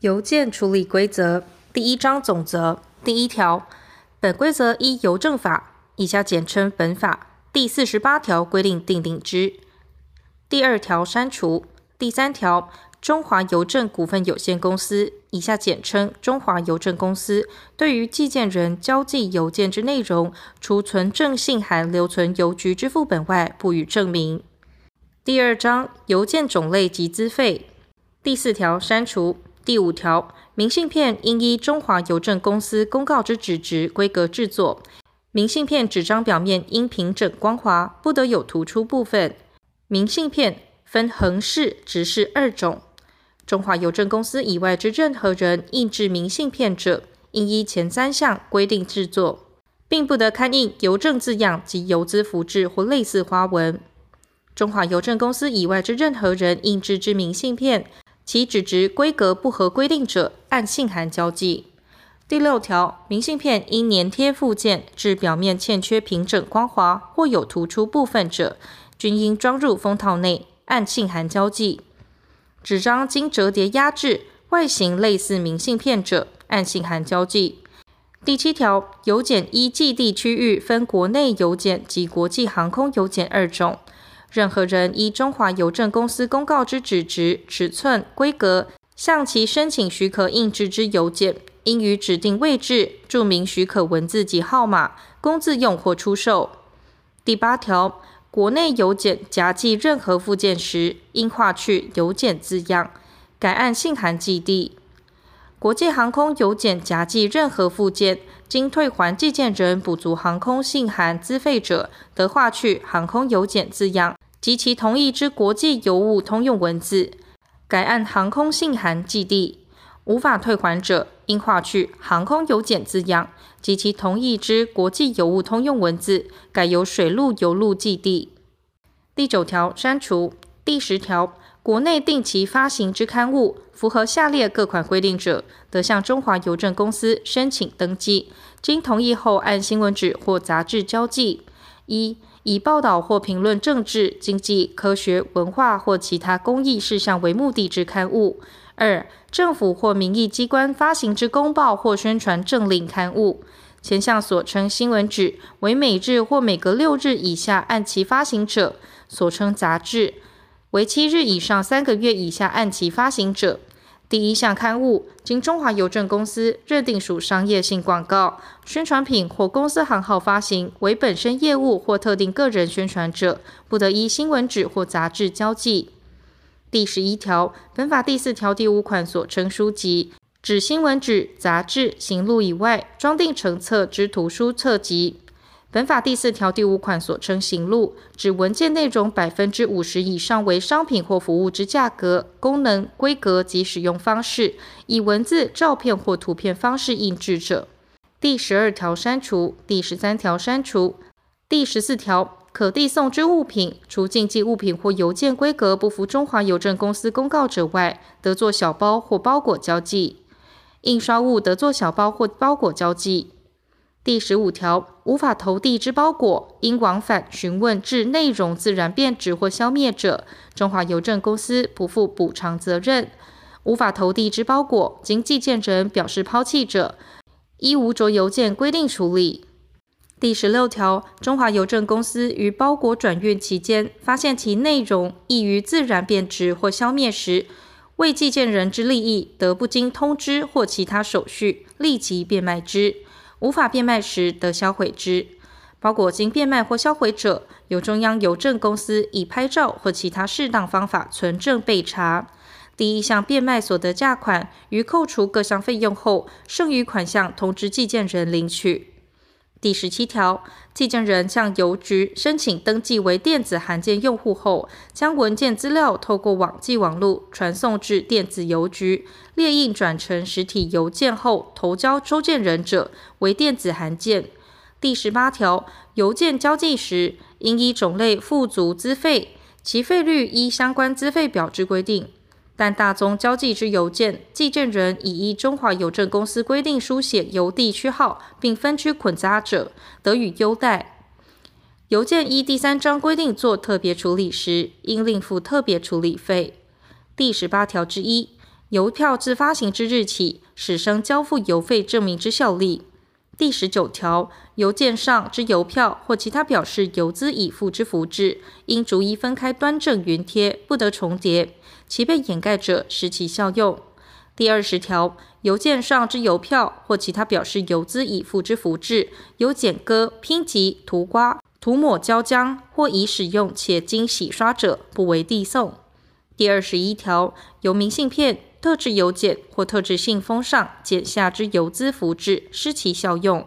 邮件处理规则第一章总则第一条，本规则依邮政法（以下简称本法）第四十八条规定订定之。第二条删除。第三条，中华邮政股份有限公司（以下简称中华邮政公司）对于寄件人交寄邮件之内容，除存证信函留存邮局之副本外，不予证明。第二章邮件种类及资费。第四条删除。第五条，明信片应依中华邮政公司公告之纸质规格制作。明信片纸张表面应平整光滑，不得有突出部分。明信片分横式、直式二种。中华邮政公司以外之任何人印制明信片者，应依前三项规定制作，并不得刊印邮政字样及邮资复制或类似花纹。中华邮政公司以外之任何人印制之明信片，其纸质规格不合规定者，按信函交寄。第六条，明信片因粘贴附件致表面欠缺平整光滑或有突出部分者，均应装入封套内，按信函交寄。纸张经折叠压制，外形类似明信片者，按信函交寄。第七条，邮件依寄递区域分国内邮件及国际航空邮件二种。任何人依中华邮政公司公告之纸质、尺寸、规格，向其申请许可印制之邮件，应于指定位置注明许可文字及号码，供自用或出售。第八条，国内邮件夹寄任何附件时，应划去邮件字样，改按信函寄递。国际航空邮件夹寄任何附件，经退还寄件人补足航空信函资费者，得划去航空邮件字样。及其同意之国际邮务通用文字，改按航空信函寄递；无法退还者，应划去航空邮件字样及其同意之国际邮务通用文字，改由水路邮路寄递。第九条删除。第十条，国内定期发行之刊物，符合下列各款规定者，得向中华邮政公司申请登记，经同意后按新闻纸或杂志交寄。一以报道或评论政治、经济、科学、文化或其他公益事项为目的之刊物；二、政府或民意机关发行之公报或宣传政令刊物。前项所称新闻纸为每日或每隔六日以下按期发行者，所称杂志为七日以上三个月以下按期发行者。第一项刊物，经中华邮政公司认定属商业性广告、宣传品或公司行号发行为本身业务或特定个人宣传者，不得依新闻纸或杂志交寄。第十一条，本法第四条第五款所称书籍，指新闻纸、杂志、行录以外装订成册之图书册籍。本法第四条第五款所称行录，指文件内容百分之五十以上为商品或服务之价格、功能、规格及使用方式，以文字、照片或图片方式印制者。第十二条删除。第十三条删除。第十四条，可递送之物品，除竞寄物品或邮件规格不符中华邮政公司公告者外，得做小包或包裹交寄。印刷物得做小包或包裹交寄。第十五条，无法投递之包裹，因往返询问致内容自然变质或消灭者，中华邮政公司不负补偿责任。无法投递之包裹，经寄件人表示抛弃者，依无着邮件规定处理。第十六条，中华邮政公司于包裹转运期间，发现其内容易于自然变质或消灭时，为寄件人之利益，得不经通知或其他手续，立即变卖之。无法变卖时，得销毁之。包裹经变卖或销毁者，由中央邮政公司以拍照或其他适当方法存证备查。第一项变卖所得价款，于扣除各项费用后，剩余款项通知寄件人领取。第十七条，寄件人向邮局申请登记为电子函件用户后，将文件资料透过网际网络传送至电子邮局，列印转成实体邮件后投交收件人者为电子函件。第十八条，邮件交寄时，应依种类付足资费，其费率依相关资费表之规定。但大宗交寄之邮件，寄件人已依中华邮政公司规定书写邮递区号，并分区捆扎者，得予优待。邮件依第三章规定做特别处理时，应另付特别处理费。第十八条之一，邮票自发行之日起，始生交付邮费证明之效力。第十九条，邮件上之邮票或其他表示邮资已付之符志，应逐一分开端正云贴，不得重叠。其被掩盖者，失其效用。第二十条，邮件上之邮票或其他表示邮资已付之符志，有剪割、拼集、涂刮、涂抹胶浆或已使用且经洗刷者，不为递送。第二十一条，由明信片、特制邮件或特制信封上剪下之邮资符志，失其效用。